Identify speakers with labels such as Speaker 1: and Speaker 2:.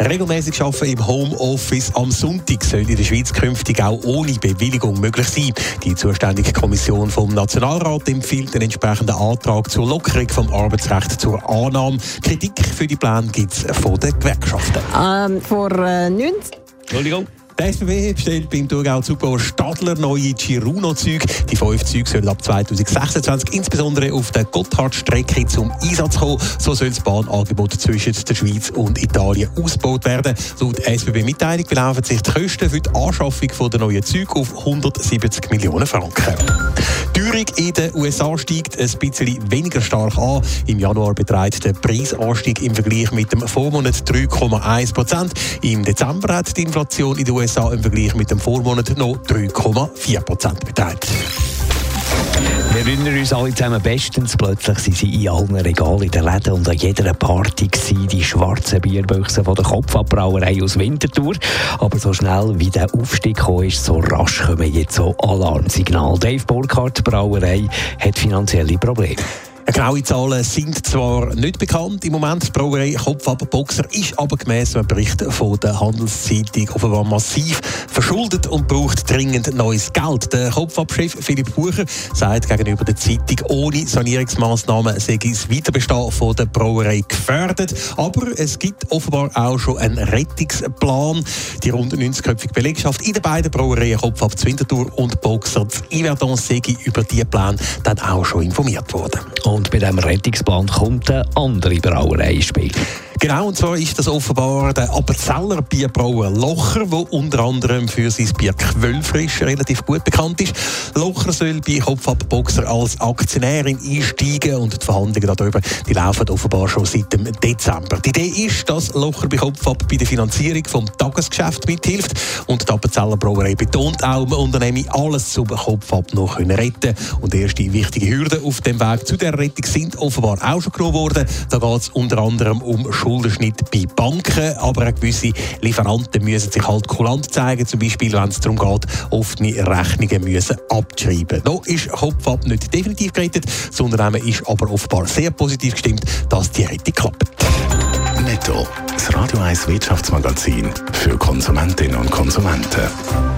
Speaker 1: Regelmäßig arbeiten im Homeoffice am Sonntag soll in der Schweiz künftig auch ohne Bewilligung möglich sein. Die zuständige Kommission vom Nationalrat empfiehlt den entsprechenden Antrag zur Lockerung vom Arbeitsrecht zur Annahme. Kritik für die Pläne gibt es von den Gewerkschaften.
Speaker 2: Ähm, vor äh, 19
Speaker 3: Entschuldigung.
Speaker 1: Der SBB bestellt beim Thurgau Zugbauer Stadler neue Giruno-Züge. Die fünf Züge sollen ab 2026 insbesondere auf der Gotthardstrecke zum Einsatz kommen. So soll das Bahnangebot zwischen der Schweiz und Italien ausgebaut werden. Laut SBB-Mitteilung belaufen sich die Kosten für die Anschaffung der neuen Züge auf 170 Millionen Franken. Teuerung in den USA steigt ein bisschen weniger stark an. Im Januar beträgt der Preisanstieg im Vergleich mit dem Vormonat 3,1 Prozent. Im Dezember hat die Inflation in den USA im Vergleich mit dem Vormonat noch 3,4 Prozent beträgt.
Speaker 3: Wir erinnern uns alle zusammen bestens. Plötzlich sind sie in allen Regalen in den Läden und an jeder Party gewesen, die schwarzen Bierbüchsen von der Kopfabbrauerei aus Winterthur. Aber so schnell wie der Aufstieg gekommen ist, so rasch kommen jetzt so Alarmsignale. Dave Burkhardt, Brauerei, hat finanzielle Probleme.
Speaker 1: Genaue Zahlen sind zwar nicht bekannt im Moment. Die Brauerei Kopfabboxer ist aber gemäss einem Bericht von der Handelszeitung offenbar massiv verschuldet und braucht dringend neues Geld. Der Kopfabchef Philipp Bucher sagt gegenüber der Zeitung, ohne Sanierungsmaßnahmen sei das Weiterbestehen von der Brauerei gefährdet. Aber es gibt offenbar auch schon einen Rettungsplan. Die rund 90-köpfige Belegschaft in den beiden Brauereien Kopfab Winterthur und Boxer zu Yverdon sei über diese Pläne dann auch schon informiert worden.
Speaker 3: Und bei diesem Rettungsplan kommt eine andere Brauerei ins Spiel.
Speaker 1: Genau, und zwar ist das offenbar der Appenzeller Bierbrauer Locher, der unter anderem für sein Bier Quellfrisch relativ gut bekannt ist. Locher soll bei Kopfabboxer als Aktionärin einsteigen und die Verhandlungen darüber die laufen offenbar schon seit dem Dezember. Die Idee ist, dass Locher bei Kopfab bei der Finanzierung vom Tagesgeschäft mithilft und die Appenzeller Brauerei betont auch, man unternehme alles zum Kopfab noch retten und erste wichtige Hürden auf dem Weg zu der Rettung sind offenbar auch schon genommen worden. Da geht es unter anderem um Schuldenschnitt bei Banken, aber auch gewisse Lieferanten müssen sich halt kulant zeigen, zum Beispiel wenn es darum geht, offene Rechnungen müssen abschreiben. Noch ist Kopfab nicht definitiv gerettet, das Unternehmen ist aber offenbar sehr positiv gestimmt, dass die Rettung klappt.
Speaker 4: Netto, das Radio 1 Wirtschaftsmagazin für Konsumentinnen und Konsumenten.